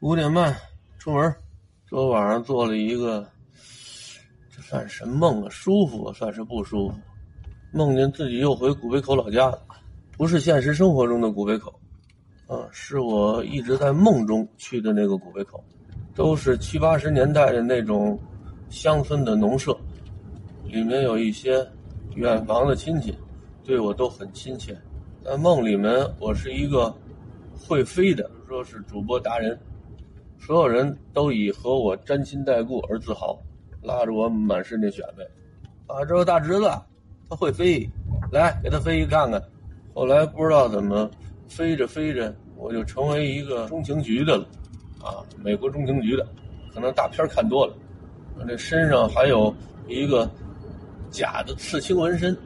五点半出门，昨晚上做了一个，这算什么梦啊？舒服算是不舒服？梦见自己又回古北口老家了，不是现实生活中的古北口，啊，是我一直在梦中去的那个古北口，都是七八十年代的那种乡村的农舍，里面有一些远房的亲戚，对我都很亲切。在梦里面，我是一个会飞的，说是主播达人，所有人都以和我沾亲带故而自豪，拉着我满世界选呗。啊，这个大侄子。他会飞，来给他飞一看看。后来不知道怎么飞着飞着，我就成为一个中情局的了，啊，美国中情局的，可能大片看多了。我这身上还有一个假的刺青纹身，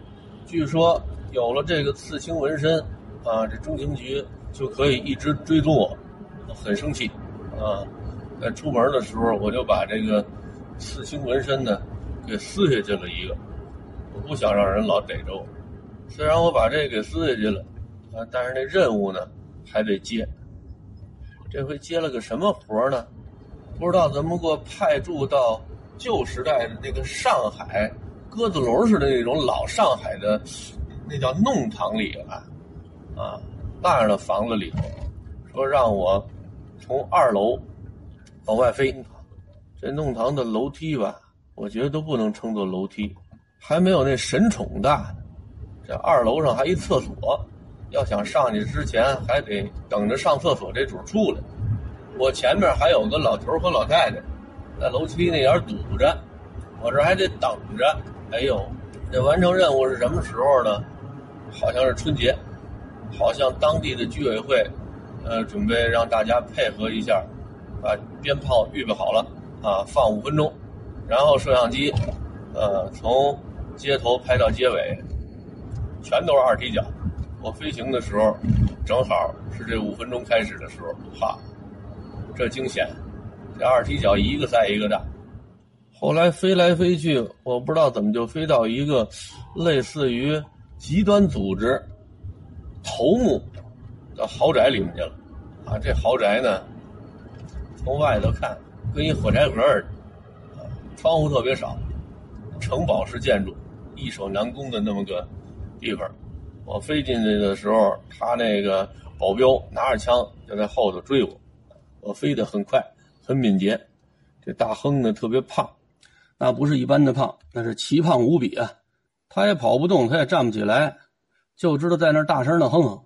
据说有了这个刺青纹身，啊，这中情局就可以一直追踪我，很生气，啊，在出门的时候我就把这个刺青纹身呢给撕下去了一个。我不想让人老逮着我，虽然我把这给撕下去了，啊，但是那任务呢还得接。这回接了个什么活呢？不知道怎么给我派驻到旧时代的那个上海鸽子笼似的那种老上海的，那叫弄堂里啊，啊，那样的房子里头，说让我从二楼往外飞。这弄堂的楼梯吧，我觉得都不能称作楼梯。还没有那神宠大，这二楼上还一厕所，要想上去之前还得等着上厕所这主出来。我前面还有个老头和老太太，在楼梯那点堵着，我这还得等着。哎呦，这完成任务是什么时候呢？好像是春节，好像当地的居委会，呃，准备让大家配合一下，把鞭炮预备好了啊，放五分钟，然后摄像机，呃，从。街头拍到街尾，全都是二踢脚。我飞行的时候，正好是这五分钟开始的时候，哈，这惊险！这二踢脚一个赛一个大。后来飞来飞去，我不知道怎么就飞到一个类似于极端组织头目到豪宅里面去了。啊，这豪宅呢，从外头看跟一火柴盒似的，窗户特别少，城堡式建筑。易守难攻的那么个地方，我飞进去的时候，他那个保镖拿着枪就在后头追我。我飞得很快，很敏捷。这大亨呢特别胖，那不是一般的胖，那是奇胖无比啊！他也跑不动，他也站不起来，就知道在那大声的哼哼。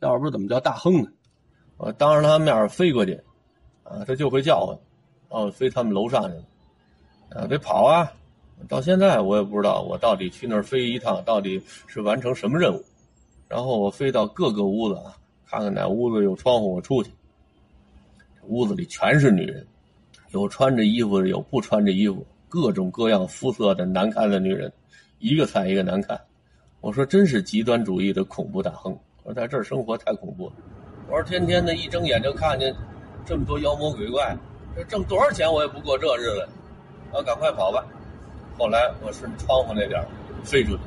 要不怎么叫大亨呢？我当着他面飞过去，啊，他就会叫唤，哦，飞他们楼上去了，啊，得跑啊！到现在我也不知道我到底去那儿飞一趟到底是完成什么任务，然后我飞到各个屋子啊，看看哪屋子有窗户我出去。屋子里全是女人，有穿着衣服的，有不穿着衣服，各种各样肤色的难看的女人，一个菜一个难看。我说真是极端主义的恐怖大亨，我说在这儿生活太恐怖了。我说天天的一睁眼就看见这么多妖魔鬼怪，这挣多少钱我也不过这日子，我赶快跑吧。后来我顺窗户那点飞出去，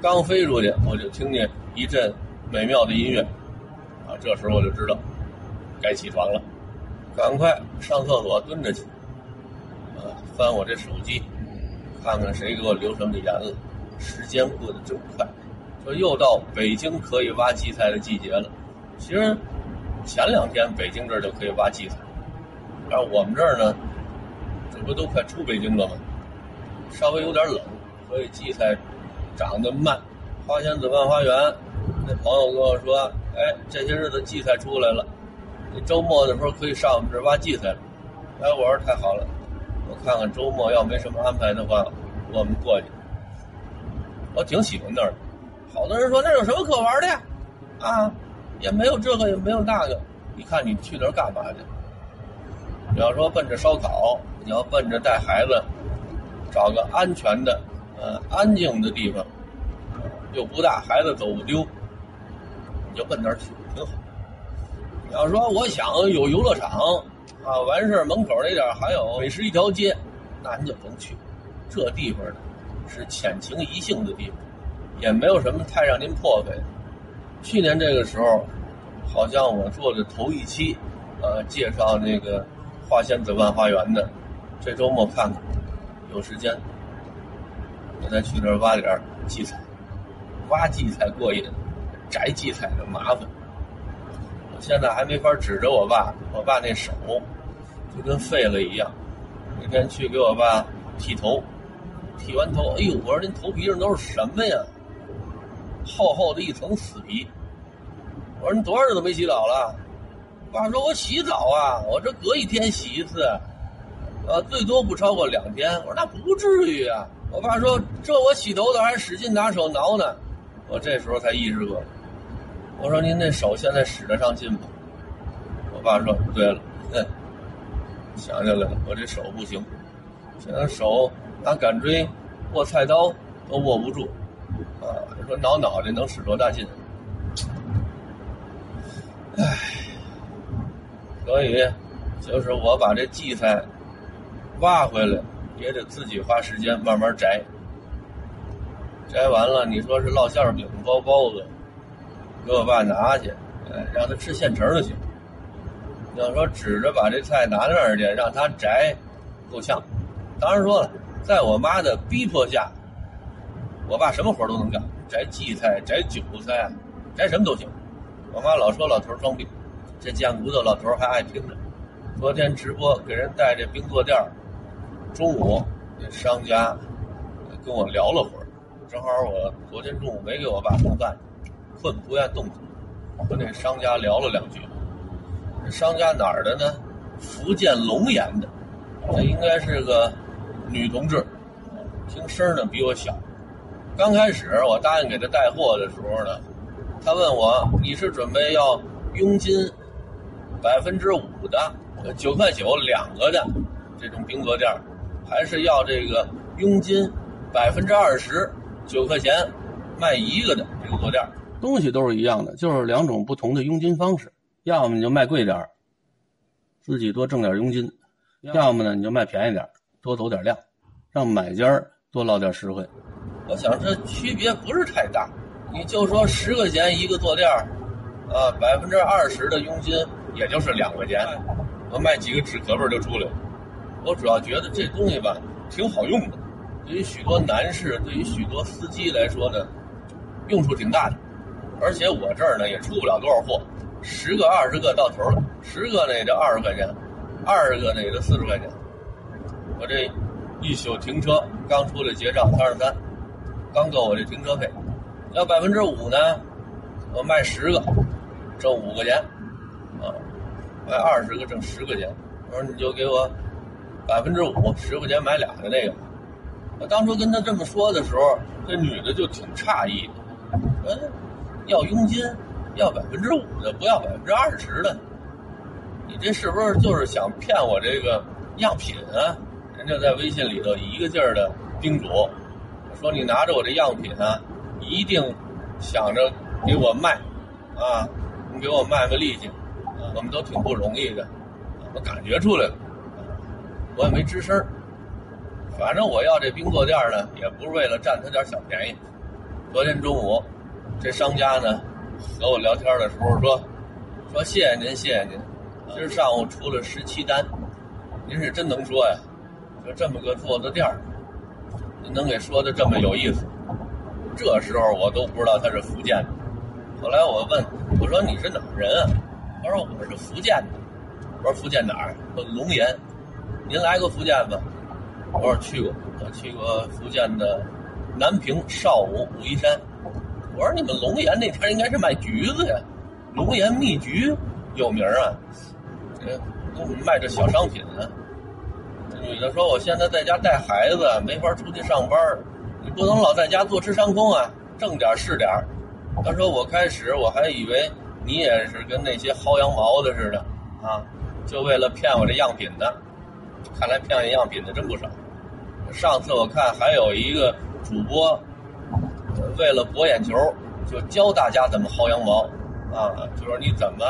刚飞出去我就听见一阵美妙的音乐，啊，这时候我就知道该起床了，赶快上厕所蹲着去，啊，翻我这手机，看看谁给我留什么言了。时间过得真快，又到北京可以挖荠菜的季节了。其实前两天北京这儿就可以挖荠菜，但是我们这儿呢，这不都快出北京了吗？稍微有点冷，所以荠菜长得慢。花仙子万花园那朋友跟我说：“哎，这些日子荠菜出来了，你周末的时候可以上我们这儿挖荠菜。”哎，我说太好了，我看看周末要没什么安排的话，我们过去。我挺喜欢那儿的。好多人说那有什么可玩的呀？啊，也没有这个，也没有那个。你看你去那儿干嘛去？你要说奔着烧烤，你要奔着带孩子。找个安全的、呃安静的地方，又不大，孩子走不丢，你就奔那儿去，挺好。你要说我想有游乐场啊，完事儿门口那点还有美食一条街，那你就甭去。这地方呢是浅情宜性的地方，也没有什么太让您破费。去年这个时候，好像我做的头一期呃，介绍那个花仙子万花园的，这周末看看，有时间，我再去那儿挖点荠菜。挖荠菜过瘾，摘荠菜的麻烦。我现在还没法指着我爸，我爸那手就跟废了一样。那天去给我爸剃头，剃完头，哎呦，我说您头皮上都是什么呀？厚厚的一层死皮。我说你多少日子没洗澡了？爸说：“我洗澡啊，我这隔一天洗一次，呃，最多不超过两天。”我说：“那不至于啊。”我爸说：“这我洗头的还使劲拿手挠呢。”我这时候才意识过来，我说：“您那手现在使得上劲吗？”我爸说：“对了，哼，想起来了，我这手不行，现在手拿杆锥握菜刀都握不住，啊，说挠脑袋能使多大劲？”唉，所以就是我把这荠菜挖回来，也得自己花时间慢慢摘。摘完了，你说是烙馅饼、包包子，给我爸拿去，哎，让他吃现成就行。要说指着把这菜拿那儿去让他摘，够呛。当然说了，在我妈的逼迫下，我爸什么活都能干，摘荠菜、摘韭菜，摘什么都行。我妈老说老头装病，这贱骨头老头还爱听着。昨天直播给人带这冰坐垫儿中午那商家跟我聊了会儿，正好我昨天中午没给我爸做饭，困不愿动弹，和那商家聊了两句。这商家哪儿的呢？福建龙岩的，这应该是个女同志，听声呢比我小。刚开始我答应给他带货的时候呢。他问我：“你是准备要佣金百分之五的九块九两个的这种冰格垫，还是要这个佣金百分之二十九块钱卖一个的这个坐垫？东西都是一样的，就是两种不同的佣金方式。要么你就卖贵点自己多挣点佣金；要么呢你就卖便宜点多走点量，让买家多捞点实惠。我想这区别不是太大。”你就说十块钱一个坐垫儿，啊，百分之二十的佣金，也就是两块钱，我卖几个纸壳儿就出来了。我主要觉得这东西吧，挺好用的，对于许多男士，对于许多司机来说呢，用处挺大的。而且我这儿呢也出不了多少货，十个二十个到头了，十个呢也就二十块钱，二十个呢也就四十块钱。我这一宿停车刚出来结账三十三，刚够我这停车费。要百分之五呢，我卖十个，挣五块钱，啊，卖二十个挣十块钱。我说你就给我百分之五，十块钱买俩的那个。我当初跟他这么说的时候，这女的就挺诧异的，嗯，要佣金，要百分之五的，不要百分之二十的，你这是不是就是想骗我这个样品啊？人家在微信里头一个劲儿的叮嘱，说你拿着我这样品呢。一定想着给我卖，啊，你给我卖个力气，我们都挺不容易的，我感觉出来了，我也没吱声反正我要这冰坐垫呢，也不是为了占他点小便宜。昨天中午，这商家呢和我聊天的时候说，说谢谢您，谢谢您，今儿上午出了十七单，您是真能说呀，就这么个坐的垫儿能给说的这么有意思。这时候我都不知道他是福建的。后来我问我说：“你是哪儿人啊？”他说：“我是福建的。”我说：“福建哪儿？”说：“龙岩。”您来过福建吗？我说：“去过，我去过福建的南平、邵武、武夷山。”我说：“你们龙岩那天应该是卖橘子呀，龙岩蜜橘有名啊，这卖这小商品呢。”女的说：“我现在在家带孩子，没法出去上班。”你不能老在家坐吃山空啊，挣点是点他说：“我开始我还以为你也是跟那些薅羊毛的似的啊，就为了骗我这样品的。看来骗我样品的真不少。上次我看还有一个主播，为了博眼球，就教大家怎么薅羊毛啊，就说你怎么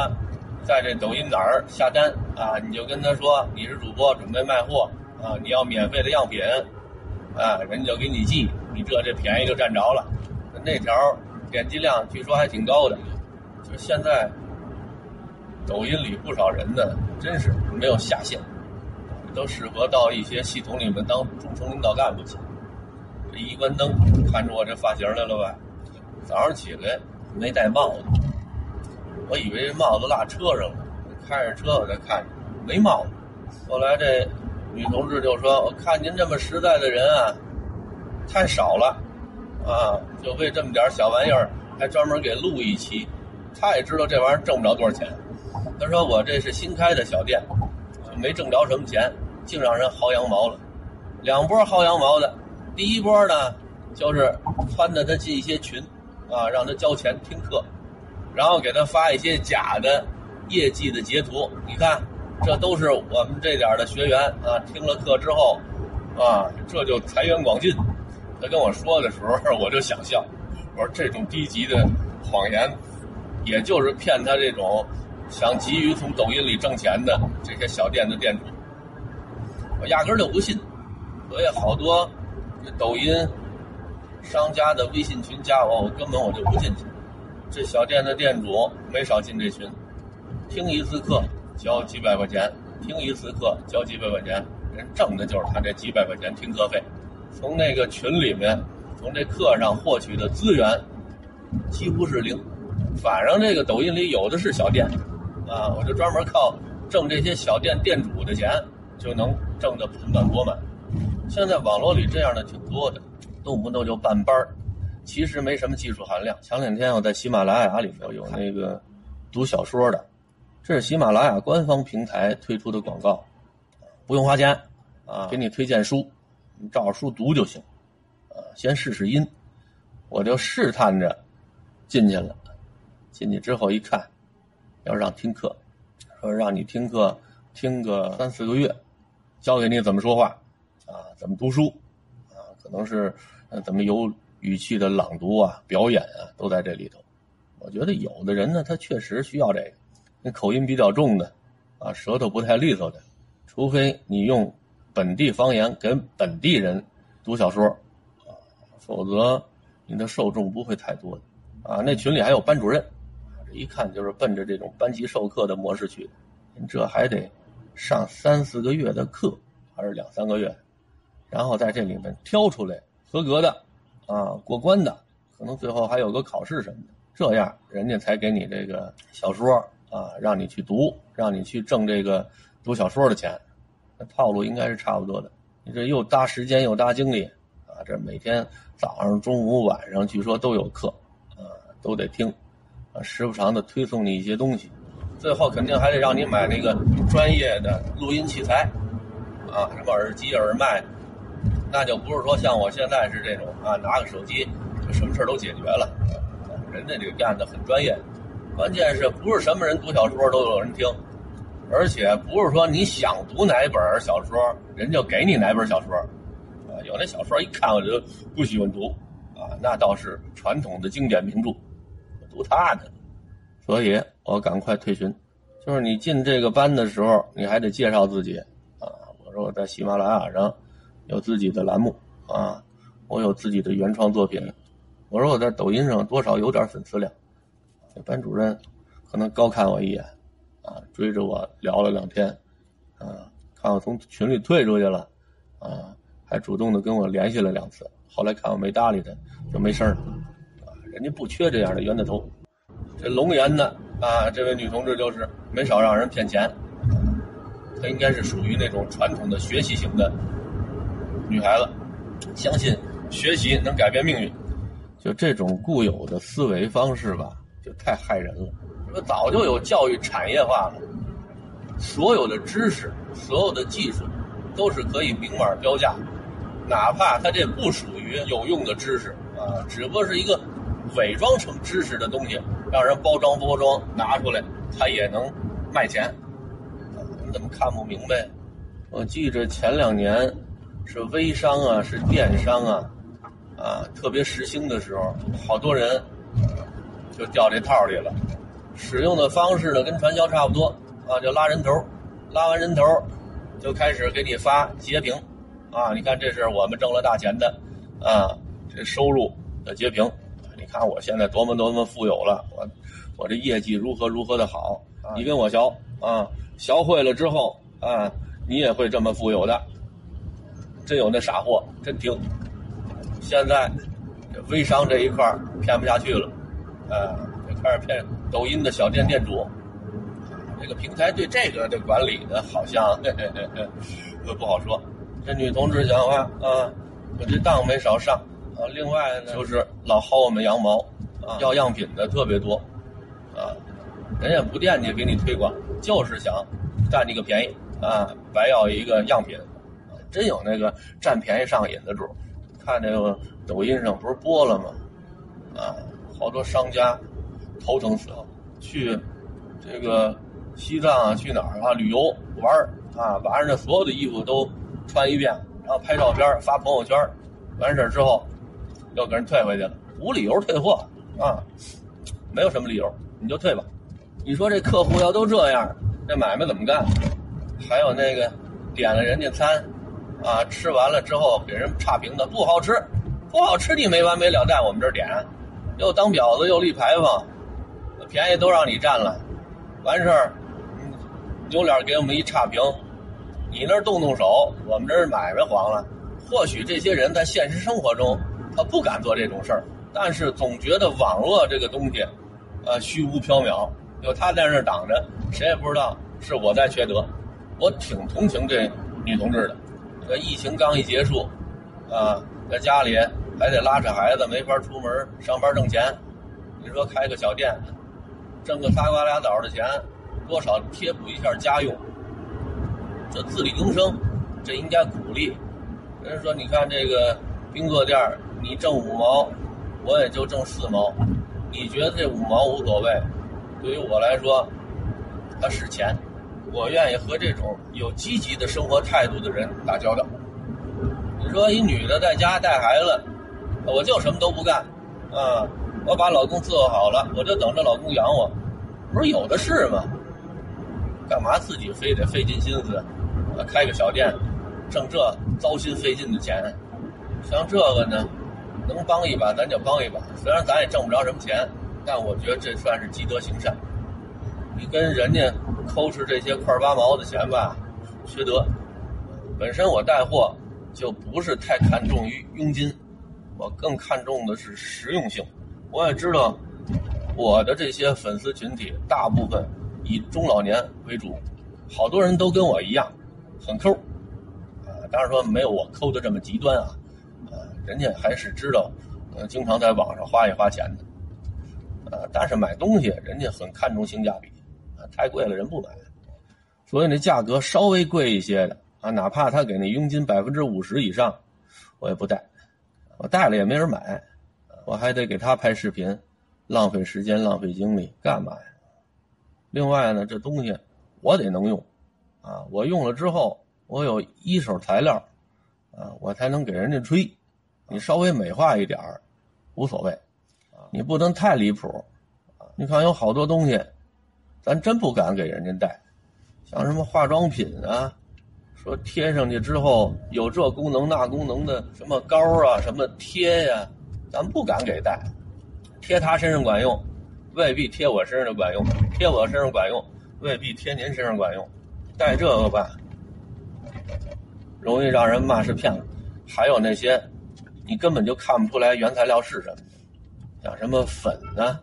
在这抖音哪儿下单啊，你就跟他说你是主播，准备卖货啊，你要免费的样品。”啊，人家就给你寄，你这这便宜就占着了。那条点击量据说还挺高的，就现在抖音里不少人呢，真是没有下限，都适合到一些系统里面当中层领导干部去。这一关灯，看出我这发型来了吧？早上起来没戴帽子，我以为帽子落车上了，开着车我才看没帽子。后来这女同志就说：“我看您这么实在的人啊，太少了，啊，就为这么点小玩意儿，还专门给录一期。他也知道这玩意儿挣不着多少钱。他说我这是新开的小店，就没挣着什么钱，净让人薅羊毛了。两波薅羊毛的，第一波呢，就是撺掇他进一些群，啊，让他交钱听课，然后给他发一些假的业绩的截图，你看。”这都是我们这点的学员啊，听了课之后，啊，这就财源广进。他跟我说的时候，我就想笑，我说这种低级的谎言，也就是骗他这种想急于从抖音里挣钱的这些小店的店主。我压根儿就不信，所以好多抖音商家的微信群加我，我根本我就不进去。这小店的店主没少进这群，听一次课。交几百块钱听一次课，交几百块钱，人挣的就是他这几百块钱听课费。从那个群里面，从这课上获取的资源几乎是零。反正这个抖音里有的是小店，啊，我就专门靠挣这些小店店主的钱，就能挣得盆满钵满。现在网络里这样的挺多的，动不动就办班儿其实没什么技术含量。前两天我在喜马拉雅里头有那个读小说的。这是喜马拉雅官方平台推出的广告，不用花钱啊，给你推荐书，你照着书读就行，啊，先试试音，我就试探着进去了，进去之后一看，要让听课，说让你听课听个三四个月，教给你怎么说话，啊，怎么读书，啊，可能是怎么有语气的朗读啊、表演啊，都在这里头。我觉得有的人呢，他确实需要这个。那口音比较重的，啊，舌头不太利索的，除非你用本地方言给本地人读小说，啊，否则你的受众不会太多的。啊，那群里还有班主任，这一看就是奔着这种班级授课的模式去的。这还得上三四个月的课，还是两三个月，然后在这里面挑出来合格的，啊，过关的，可能最后还有个考试什么的，这样人家才给你这个小说。啊，让你去读，让你去挣这个读小说的钱，那套路应该是差不多的。你这又搭时间又搭精力，啊，这每天早上、中午、晚上据说都有课，啊，都得听，啊，时不常的推送你一些东西，最后肯定还得让你买那个专业的录音器材，啊，什么耳机、耳麦，那就不是说像我现在是这种啊，拿个手机就什么事都解决了，人家这个干的很专业。关键是不是什么人读小说都有人听，而且不是说你想读哪本小说，人就给你哪本小说，啊，有那小说一看我就不喜欢读，啊，那倒是传统的经典名著，读他的，所以我赶快退群。就是你进这个班的时候，你还得介绍自己，啊，我说我在喜马拉雅上有自己的栏目，啊，我有自己的原创作品，我说我在抖音上多少有点粉丝量。班主任可能高看我一眼，啊，追着我聊了两天，啊，看我从群里退出去了，啊，还主动的跟我联系了两次。后来看我没搭理他，就没声了，啊，人家不缺这样的冤大头。这龙岩的啊，这位女同志就是没少让人骗钱，她应该是属于那种传统的学习型的女孩子，相信学习能改变命运。就这种固有的思维方式吧。太害人了。这不早就有教育产业化了，所有的知识、所有的技术，都是可以明码标价，哪怕它这不属于有用的知识啊，只不过是一个伪装成知识的东西，让人包装包装拿出来，它也能卖钱。你怎么看不明白？我记着前两年是微商啊，是电商啊，啊特别时兴的时候，好多人。就掉这套里了，使用的方式呢跟传销差不多啊，就拉人头，拉完人头，就开始给你发截屏，啊，你看这是我们挣了大钱的，啊，这收入的截屏，你看我现在多么多么富有了，我我这业绩如何如何的好啊，你跟我学啊，学会了之后啊，你也会这么富有的。真有那傻货，真听。现在这微商这一块骗不下去了，啊，就开始骗抖音的小店店主。这个平台对这个的管理呢，好像不好说。这女同志讲话啊，我这当没少上啊。另外呢，就是老薅我们羊毛啊，要样品的特别多啊。人家不惦记给你推广，就是想占你个便宜啊，白要一个样品。真有那个占便宜上瘾的主，看那个抖音上不是播了吗？啊，好多商家头疼死了，去这个西藏啊，去哪儿啊旅游玩啊，把人家所有的衣服都穿一遍，然后拍照片发朋友圈，完事儿之后又给人退回去了，无理由退货啊，没有什么理由，你就退吧。你说这客户要都这样，这买卖怎么干？还有那个点了人家餐。啊，吃完了之后给人差评的不好吃，不好吃你没完没了在我们这儿点，又当婊子又立牌坊，便宜都让你占了，完事儿，有脸给我们一差评，你那儿动动手，我们这儿买卖黄了。或许这些人在现实生活中他不敢做这种事儿，但是总觉得网络这个东西，呃，虚无缥缈，有他在那儿挡着，谁也不知道是我在缺德。我挺同情这女同志的。这疫情刚一结束，啊，在家里还得拉着孩子，没法出门上班挣钱。你说开个小店，挣个仨瓜俩枣的钱，多少贴补一下家用。这自力更生，这应该鼓励。人家说，你看这个冰座店，你挣五毛，我也就挣四毛。你觉得这五毛无所谓？对于我来说，它是钱。我愿意和这种有积极的生活态度的人打交道。你说一女的在家带孩子，我就什么都不干，啊，我把老公伺候好了，我就等着老公养我，不是有的是吗？干嘛自己非得费尽心思，啊，开个小店，挣这糟心费劲的钱？像这个呢，能帮一把咱就帮一把，虽然咱也挣不着什么钱，但我觉得这算是积德行善。你跟人家。抠吃这些块八毛的钱吧，缺德。本身我带货就不是太看重于佣金，我更看重的是实用性。我也知道我的这些粉丝群体大部分以中老年为主，好多人都跟我一样很抠，啊，当然说没有我抠的这么极端啊，啊，人家还是知道，呃，经常在网上花一花钱的，呃，但是买东西人家很看重性价比。太贵了，人不买，所以那价格稍微贵一些的啊，哪怕他给那佣金百分之五十以上，我也不带，我带了也没人买，我还得给他拍视频，浪费时间，浪费精力，干嘛呀？另外呢，这东西我得能用，啊，我用了之后，我有一手材料，啊，我才能给人家吹，你稍微美化一点无所谓，你不能太离谱，你看有好多东西。咱真不敢给人家带，像什么化妆品啊，说贴上去之后有这功能那功能的什么膏啊，什么贴呀，咱不敢给带。贴他身上管用，未必贴我身上就管用；贴我身上管用，未必贴您身上管用。带这个吧，容易让人骂是骗子。还有那些，你根本就看不出来原材料是什么，像什么粉啊。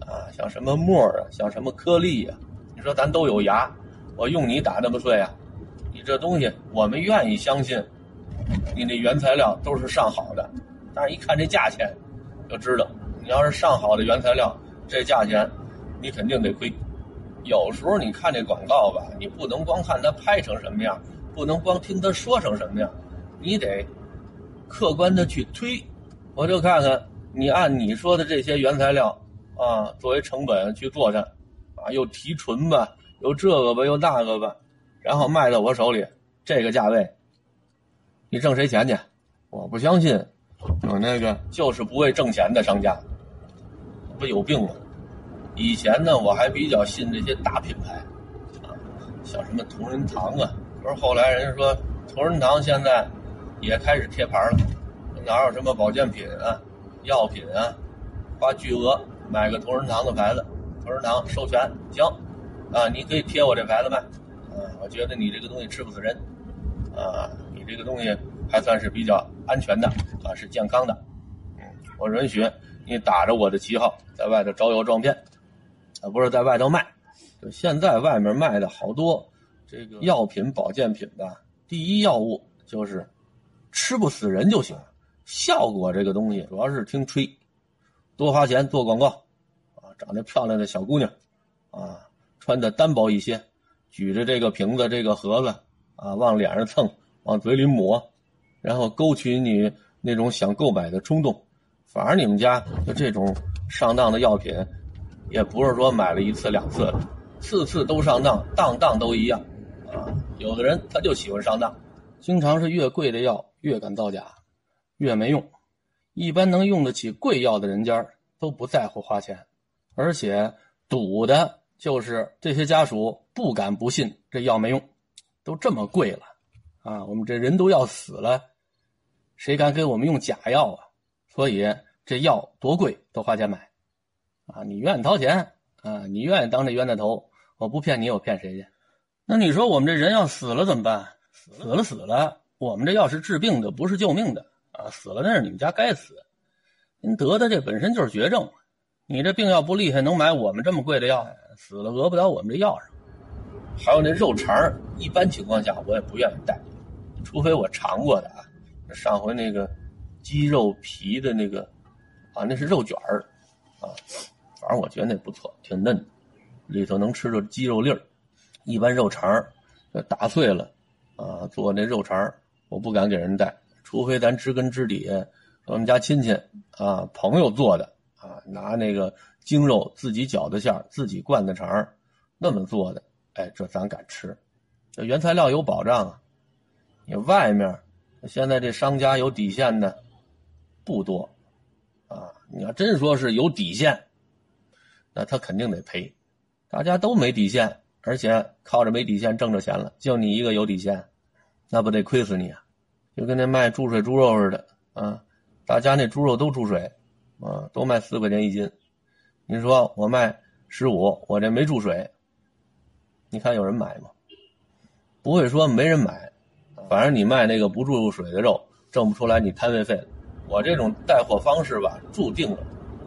啊，像什么沫啊，像什么颗粒呀？你说咱都有牙，我用你打那么碎啊？这东西，我们愿意相信，你那原材料都是上好的，但是一看这价钱，就知道你要是上好的原材料，这价钱你肯定得亏。有时候你看这广告吧，你不能光看它拍成什么样，不能光听他说成什么样，你得客观的去推。我就看看你按你说的这些原材料。啊，作为成本去做它，啊，又提纯吧，又这个吧，又那个吧，然后卖到我手里，这个价位，你挣谁钱去？我不相信，有那个就是不为挣钱的商家，不有病吗？以前呢，我还比较信这些大品牌，啊，像什么同仁堂啊，可是后来人家说同仁堂现在也开始贴牌了，哪有什么保健品啊、药品啊，花巨额。买个同仁堂的牌子，同仁堂授权行，啊，你可以贴我这牌子卖，我觉得你这个东西吃不死人，啊，你这个东西还算是比较安全的，啊，是健康的，嗯，我允许你打着我的旗号在外头招摇撞骗，啊，不是在外头卖，就现在外面卖的好多这个药品保健品吧，第一要务就是吃不死人就行，效果这个东西主要是听吹，多花钱做广告，啊，长得漂亮的小姑娘，啊。穿的单薄一些，举着这个瓶子、这个盒子啊，往脸上蹭，往嘴里抹，然后勾起你那种想购买的冲动。反正你们家就这种上当的药品，也不是说买了一次两次的，次次都上当，当当都一样啊。有的人他就喜欢上当，经常是越贵的药越敢造假，越没用。一般能用得起贵药的人家都不在乎花钱，而且赌的。就是这些家属不敢不信这药没用，都这么贵了，啊，我们这人都要死了，谁敢给我们用假药啊？所以这药多贵都花钱买，啊，你愿意掏钱啊？你愿意当这冤大头？我不骗你，我骗谁去？那你说我们这人要死了怎么办？死了死了，我们这药是治病的，不是救命的啊！死了那是你们家该死，您得的这本身就是绝症。你这病要不厉害，能买我们这么贵的药？死了讹不了我们这药上。还有那肉肠一般情况下我也不愿意带，除非我尝过的啊。上回那个鸡肉皮的那个啊，那是肉卷儿啊，反正我觉得那不错，挺嫩的，里头能吃着鸡肉粒儿。一般肉肠打碎了啊，做那肉肠我不敢给人带，除非咱知根知底，我们家亲戚啊朋友做的。啊，拿那个精肉自己搅的馅儿，自己灌的肠那么做的，哎，这咱敢吃，这原材料有保障啊。你外面现在这商家有底线的不多啊。你要真说是有底线，那他肯定得赔。大家都没底线，而且靠着没底线挣着钱了，就你一个有底线，那不得亏死你啊？就跟那卖注水猪肉似的啊，大家那猪肉都注水。啊，都卖四块钱一斤，你说我卖十五，我这没注水，你看有人买吗？不会说没人买，反正你卖那个不注水的肉，挣不出来你摊位费。我这种带货方式吧，注定了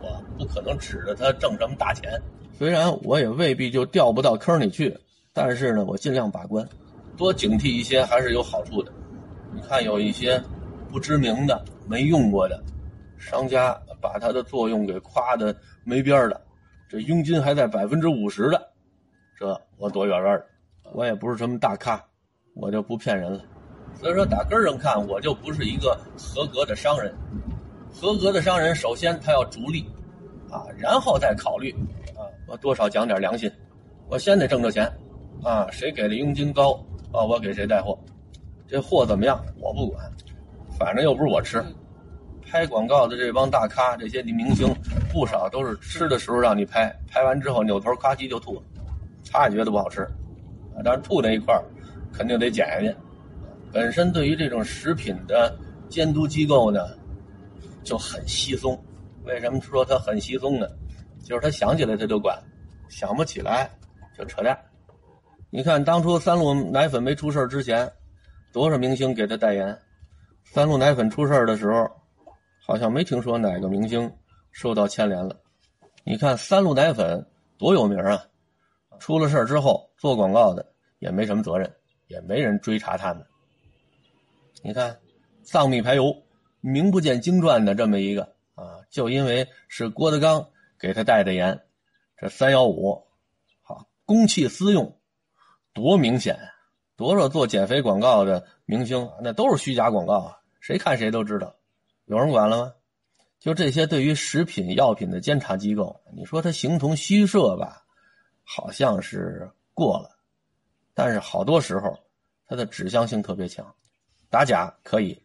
我不可能指着他挣什么大钱。虽然我也未必就掉不到坑里去，但是呢，我尽量把关，多警惕一些还是有好处的。你看有一些不知名的、没用过的商家。把它的作用给夸的没边了，这佣金还在百分之五十的，这我躲远远的。我也不是什么大咖，我就不骗人了。所以说打根上看，我就不是一个合格的商人。合格的商人，首先他要逐利，啊，然后再考虑，啊，我多少讲点良心，我先得挣着钱，啊，谁给的佣金高，啊，我给谁带货，这货怎么样我不管，反正又不是我吃。拍广告的这帮大咖，这些明星，不少都是吃的时候让你拍，拍完之后扭头咔叽就吐了，他也觉得不好吃，啊，但是吐那一块肯定得减下去。本身对于这种食品的监督机构呢，就很稀松。为什么说他很稀松呢？就是他想起来他就管，想不起来就扯淡。你看当初三鹿奶粉没出事之前，多少明星给他代言，三鹿奶粉出事的时候。好像没听说哪个明星受到牵连了。你看三鹿奶粉多有名啊，出了事之后做广告的也没什么责任，也没人追查他们。你看藏秘排油，名不见经传的这么一个啊，就因为是郭德纲给他代的言，这三幺五，好公器私用，多明显！多少做减肥广告的明星那都是虚假广告啊，谁看谁都知道。有人管了吗？就这些对于食品药品的监察机构，你说它形同虚设吧，好像是过了，但是好多时候它的指向性特别强，打假可以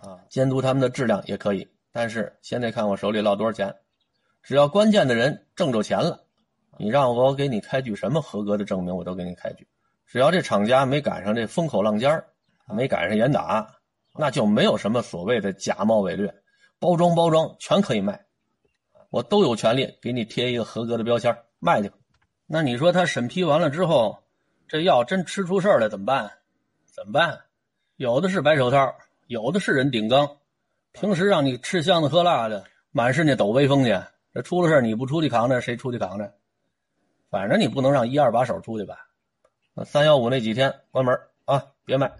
啊，监督他们的质量也可以，但是先得看我手里落多少钱，只要关键的人挣着钱了，你让我给你开具什么合格的证明，我都给你开具，只要这厂家没赶上这风口浪尖没赶上严打。那就没有什么所谓的假冒伪劣，包装包装全可以卖，我都有权利给你贴一个合格的标签卖去。那你说他审批完了之后，这药真吃出事儿来怎么办？怎么办？有的是白手套，有的是人顶缸。平时让你吃香的喝辣的，满是那抖威风去。这出了事你不出去扛着，谁出去扛着？反正你不能让一二把手出去吧？三幺五那几天关门啊，别卖。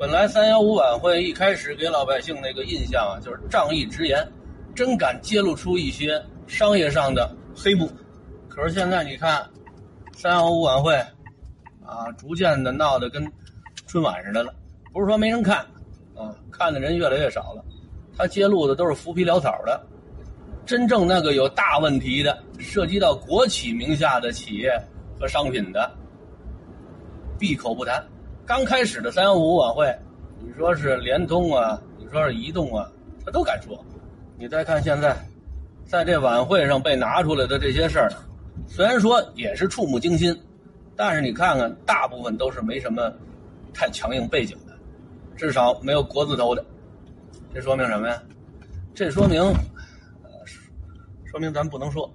本来三幺五晚会一开始给老百姓那个印象啊，就是仗义直言，真敢揭露出一些商业上的黑幕。可是现在你看，三幺五晚会啊，逐渐的闹得跟春晚似的了。不是说没人看啊，看的人越来越少了。他揭露的都是浮皮潦草的，真正那个有大问题的，涉及到国企名下的企业和商品的，闭口不谈。刚开始的三幺五晚会，你说是联通啊，你说是移动啊，他都敢说。你再看现在，在这晚会上被拿出来的这些事儿，虽然说也是触目惊心，但是你看看，大部分都是没什么太强硬背景的，至少没有国字头的。这说明什么呀？这说明，呃，说明咱不能说。